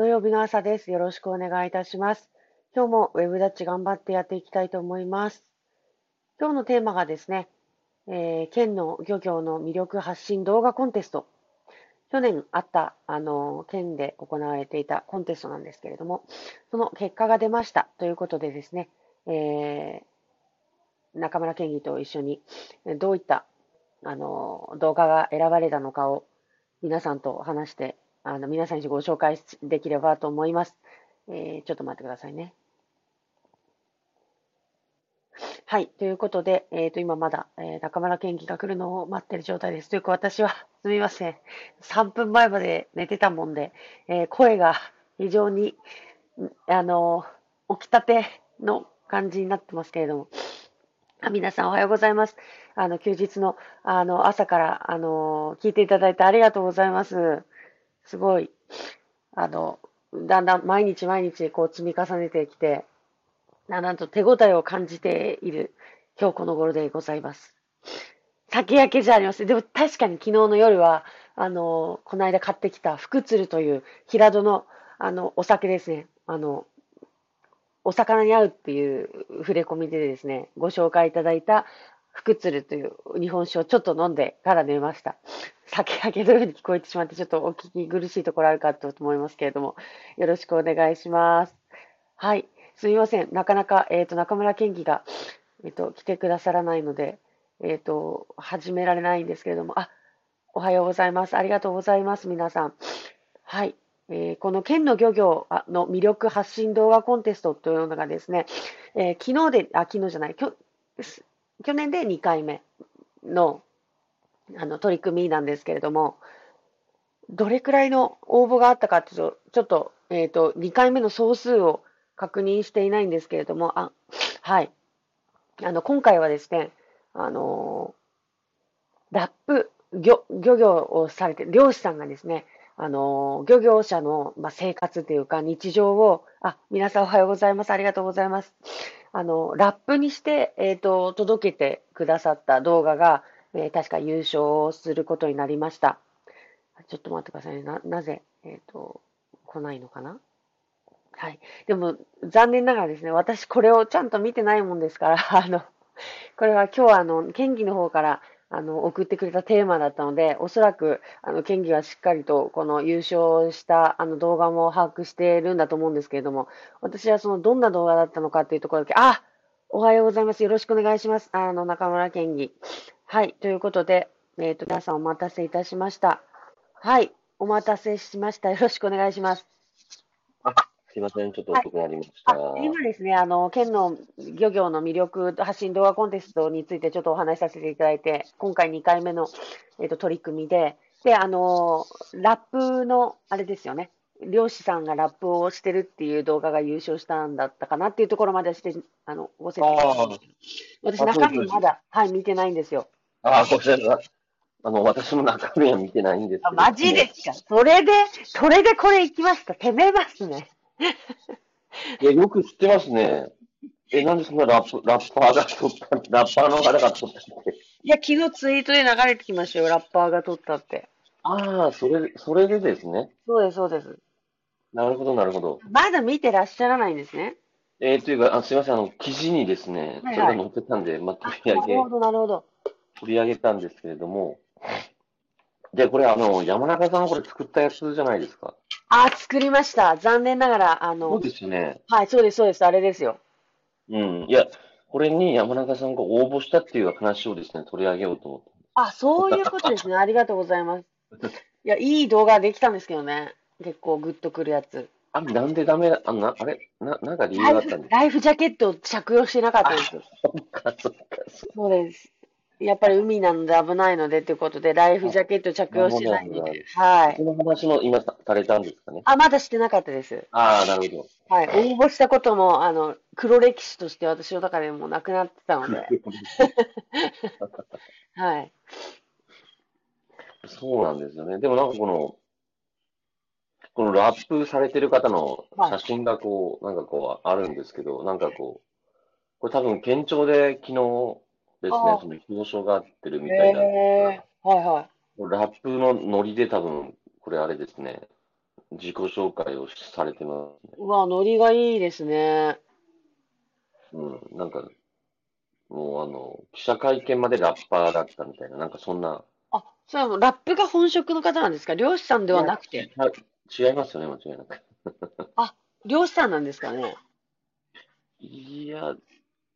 土曜日の朝です。よろしくお願いいたします。今日もウェブダッチ頑張ってやっていきたいと思います。今日のテーマがですね、えー、県の漁業の魅力発信動画コンテスト。去年あった、あの、県で行われていたコンテストなんですけれども、その結果が出ましたということでですね、えー、中村県議と一緒に、どういった、あの、動画が選ばれたのかを皆さんと話してあの、皆さんにご紹介できればと思います。えー、ちょっと待ってくださいね。はい。ということで、えっ、ー、と、今まだ、えー、中村県議が来るのを待ってる状態です。というか、私は、すみません。3分前まで寝てたもんで、えー、声が非常に、あの、起きたての感じになってますけれども。皆さんおはようございます。あの、休日の、あの、朝から、あの、聞いていただいてありがとうございます。すごい、あの、だんだん毎日毎日こう積み重ねてきて、だんだんと手応えを感じている今日この頃でございます。酒焼けじゃありません。でも確かに昨日の夜は、あの、この間買ってきた福鶴という平戸の、あの、お酒ですね。あの、お魚に合うっていう触れ込みでですね、ご紹介いただいた福鶴という日本酒をちょっと飲んでから寝ました。酒焼けのように聞こえてしまって、ちょっとお聞き苦しいところあるかと思いますけれども、よろしくお願いします。はい。すみません。なかなか、えっ、ー、と、中村健議が、えっ、ー、と、来てくださらないので、えっ、ー、と、始められないんですけれども、あ、おはようございます。ありがとうございます。皆さん。はい。えー、この県の漁業の魅力発信動画コンテストというのがですね、えー、昨日で、あ、昨日じゃない、きょ去年で2回目のあの取り組みなんですけれども、どれくらいの応募があったかっていうと、ちょっと、えっ、ー、と、2回目の総数を確認していないんですけれども、あ、はい。あの、今回はですね、あのー、ラップ、漁、漁業をされて、漁師さんがですね、あのー、漁業者の、まあ、生活というか日常を、あ、皆さんおはようございます。ありがとうございます。あの、ラップにして、えっ、と、届けてくださった動画が、えー、確か優勝することになりました。ちょっと待ってくださいね。な、なぜ、えっ、ー、と、来ないのかな？はい。でも、残念ながらですね、私これをちゃんと見てないもんですから、あの、これは今日はあの、県議の方から、あの、送ってくれたテーマだったので、おそらく、あの、県議はしっかりと、この優勝した、あの、動画も把握しているんだと思うんですけれども、私はその、どんな動画だったのかっていうところだけ、あおはようございます。よろしくお願いします。あの、中村県議。はい。ということで、えっ、ー、と、皆さんお待たせいたしました。はい。お待たせしました。よろしくお願いします。あ、すいません。ちょっと遅くなりました。はい、今ですね、あの、県の漁業の魅力発信動画コンテストについてちょっとお話しさせていただいて、今回2回目の、えっ、ー、と、取り組みで、で、あの、ラップの、あれですよね。漁師さんがラップをしてるっていう動画が優勝したんだったかなっていうところまでして、あの、ご説明私、中身まだ、はい、見てないんですよ。ああ、こちらあの、私も中身は見てないんですけど。マジですか？それで、それでこれ行きました。攻めますね。いや、よく知ってますね。え、なんでそんなラップ、ラッパーが撮った、ラッパーの方が撮ったって。いや、昨日ツイートで流れてきましたよ。ラッパーが撮ったって。ああ、それ、それでですね。そうです、そうです。なるほど、なるほど。まだ見てらっしゃらないんですね？えー、というか、あすみません、あの、記事にですね、はいはい、それが載ってたんで、まあ、取り上げ、なるほど、なるほど。取り上げたんですけれども、で、これ、あの、山中さんこれ作ったやつじゃないですか。あ、作りました。残念ながら、あの、そうですね。はい、そうです、そうです、あれですよ。うん。いや、これに山中さんが応募したっていう話をですね、取り上げようと思って。あ、そういうことですね。ありがとうございます。いや、いい動画できたんですけどね。結構グッとくるやつ。あ、なんでダメだ、あな、あれな、なんか理由があったんですか？ライフジャケットを着用してなかったんですよ。そっか、そっか、そうです。やっぱり海なので危ないのでということで、ライフジャケット着用してないので、はい。この話も今されたんですかね？あ、まだしてなかったです。ああ、なるほど。はい。応募したことも、あの、黒歴史として私の中でもなくなってたので。はい。そうなんですよね。でもなんかこの、このラップされてる方の写真がこう、なんかこうあるんですけど、なんかこう、これ多分県庁で昨日ですね、その表彰があってるみたいなんですが、はいはい。ラップのノリで多分、これあれですね、自己紹介をされてますね。うわ、ノリがいいですね。うん、なんか、もうあの、記者会見までラッパーだったみたいな、なんかそんな、あ、それはもうラップが本職の方なんですか？漁師さんではなくて。はい違いますよね、間違いなく。漁師さんなんですかね？いや、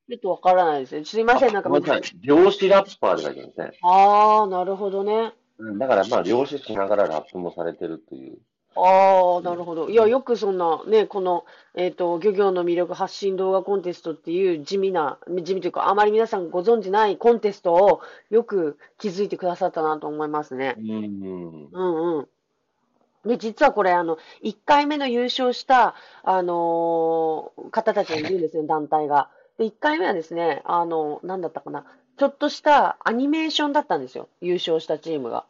ちょっとわからないですね。すいません、なんかごめんなさい。漁師ラッパーで書いてますね。ああ、なるほどね。うんだからまあ、漁師しながらラップもされてるという。ああ、なるほど。いや、よくそんな、ね、この、えっと、漁業の魅力発信動画コンテストっていう地味な、地味というか、あまり皆さんご存知ないコンテストをよく気づいてくださったなと思いますね。うん。うんうん。で、実はこれ、あの、1回目の優勝した、あのー方たちがいるんですよ、団体が。で、1回目はですね、あの、なんだったかな。ちょっとしたアニメーションだったんですよ、優勝したチームが。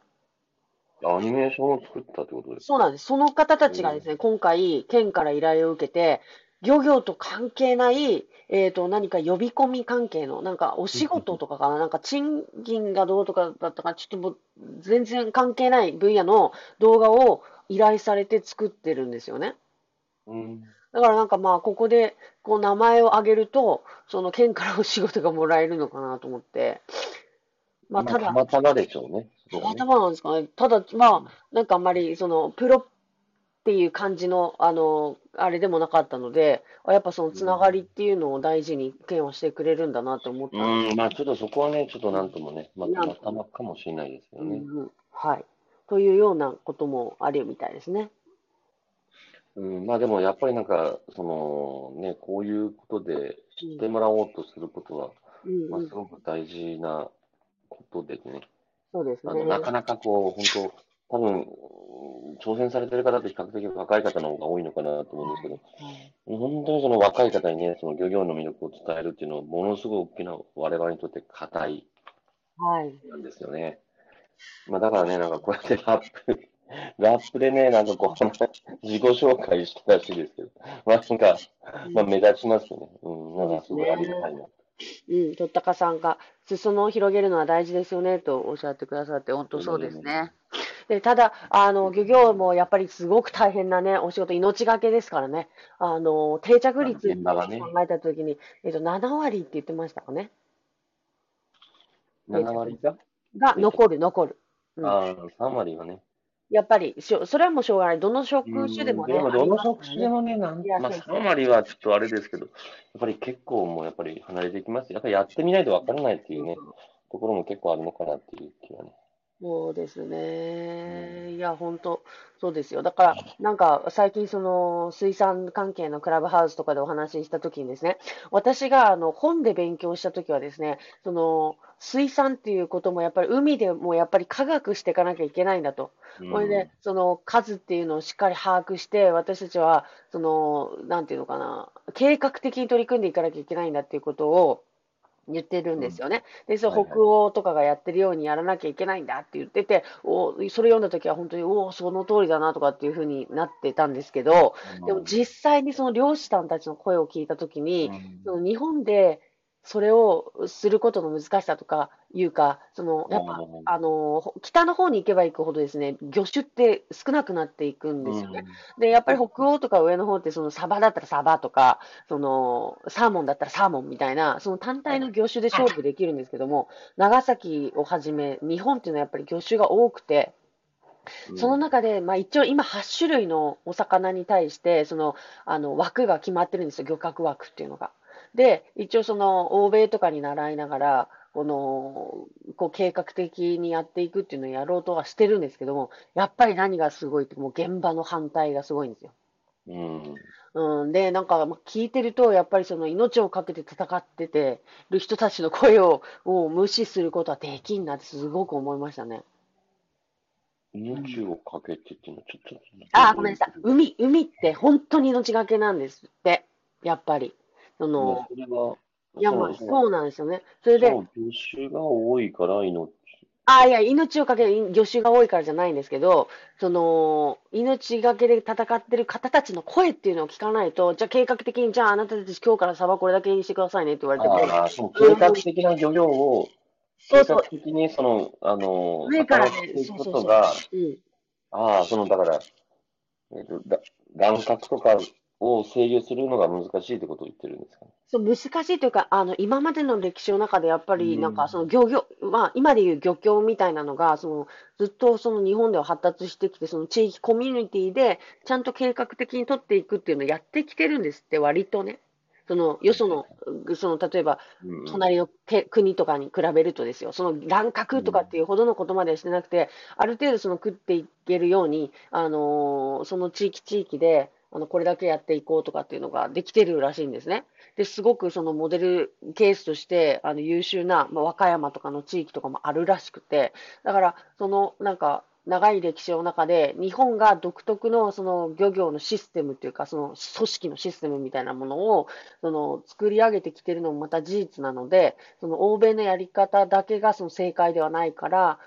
アニメーションを作ったってことですそうなんです。その方たちがですね、今回、県から依頼を受けて、漁業と関係ない、えっと、何か呼び込み関係の、なんかお仕事とかかな、なんか賃金がどうとかだったか、ちょっともう全然関係ない分野の動画を依頼されて作ってるんですよね。うん。だからなんかまあ、ここで、こう名前を挙げると、その県からお仕事がもらえるのかなと思って。まあ、ただた、またまでしょうね。そこはね頭なんですかね。ただ、まあ、なんかあんまり、その、プロっていう感じの、あの、あれでもなかったので、あやっぱそのつながりっていうのを大事に県はしてくれるんだなと思ったんでうん、まあちょっとそこはね、ちょっとなんともね、またまたまかもしれないですよね。うんうんはい。というようなこともあるみたいですね。うん、まあでもやっぱりなんか、そのね、こういうことで知ってもらおうとすることは、まあうんうんすごく大事なことでね、そうですね。あのなかなかこう、本当、多分、うん挑戦されてる方って比較的若い方の方が多いのかなと思うんですけど、はい本当にその若い方にね、その漁業の魅力を伝えるっていうのは、ものすごい大きな我々にとって課いはい。なんですよね。まあだからね、なんかこうやってラップ、ラップでね、なんかこう、自己紹介したらしいですけど、まあなんか、まあ目立ちますよね。うん、なんかすごいありがたいな。うん、とったかさんが、裾野を広げるのは大事ですよね、とおっしゃってくださって、本当そうですね。で、ただ、あの、漁業もやっぱりすごく大変なね、お仕事、命がけですからね。あの、定着率現場がね考えたときに、えっと、7割って言ってましたかね。7割がが残る、残る。うんああ、3割はね。やっぱりしょ、それはもうしょうがない。どの職種でもね。も、どの職種でもね、なんまあ、そうそう3割はちょっとあれですけど、やっぱり結構もうやっぱり離れていきます。やっぱりやってみないと分からないっていうね、ところも結構あるのかなっていう気はね。そうですね。いや、本当そうですよ。だから、なんか、最近、その、水産関係のクラブハウスとかでお話ししたときにですね、私が、あの、本で勉強したときはですね、その、水産っていうことも、やっぱり海でもやっぱり科学していかなきゃいけないんだと。うんこれで、その数っていうのをしっかり把握して、私たちは、その、なんていうのかな、計画的に取り組んでいかなきゃいけないんだっていうことを言ってるんですよね。で、そ北欧とかがやってるようにやらなきゃいけないんだって言ってて、おそれ読んだ時は本当に、おお、その通りだなとかっていうふうになってたんですけど、でも実際にその漁師さんたちの声を聞いた時に、その日本でそれをすることの難しさとかいうか、そのやっぱ、うんあのほ北の方に行けば行くほどですね、魚種って少なくなっていくんですよね。で、やっぱり北欧とか上の方って、そのサバだったらサバとか、そのサーモンだったらサーモンみたいな、その単体の魚種で勝負できるんですけども、長崎をはじめ、日本っていうのはやっぱり魚種が多くて、うんその中で、まあ、一応今8種類のお魚に対して、その、あの、枠が決まってるんですよ、漁獲枠っていうのが。で、一応その、欧米とかに習いながら、この、こう計画的にやっていくっていうのをやろうとはしてるんですけども、やっぱり何がすごいって、もう現場の反対がすごいんですよ。うん。うん、で、なんか、まあ聞いてると、やっぱりその命をかけて戦っててる人たちの声をもう無視することはできんなってすごく思いましたね。命をかけてっていうのはちょっと。あー、ごめんなさい。海、海って本当に命がけなんですって。やっぱり。あの、そいや、まあ、そうそうなんですよね。それで、そう魚種が多いから命。ああ、いや、命をかける魚種が多いからじゃないんですけど、その、命がけで戦ってる方たちの声っていうのを聞かないと、じゃあ計画的に、じゃああなたたち今日からサバこれだけにしてくださいねって言われても、ああ、そう、計画的な漁業を、計そうそう画的にその、あの、上からね働いていくことが、うん。ああ、その、だから、えっと、だ乱獲とかを制御するのが難しいってことを言ってるんですかね？そう難しいというか、あの今までの歴史の中でやっぱり、なんかそうの漁業、まあ、今でいう漁協みたいなのが、そのずっとその日本では発達してきて、その地域コミュニティでちゃんと計画的に取っていくっていうのをやってきてるんですって、割とね。そのよその、その例えばん。隣のけ国とかに比べるとですよ、その乱獲とかっていうほどのことまではしてなくて、ある程度その食っていけるように、あのーその地域地域で、あの、これだけやっていこうとかっていうのができてるらしいんですね。で、すごくそのモデルケースとして、あの、優秀な、まあ、和歌山とかの地域とかもあるらしくて、だから、その、なんか、長い歴史の中で、日本が独特のその漁業のシステムっていうか、その組織のシステムみたいなものを、その作り上げてきてるのもまた事実なので、その欧米のやり方だけがその正解ではないから、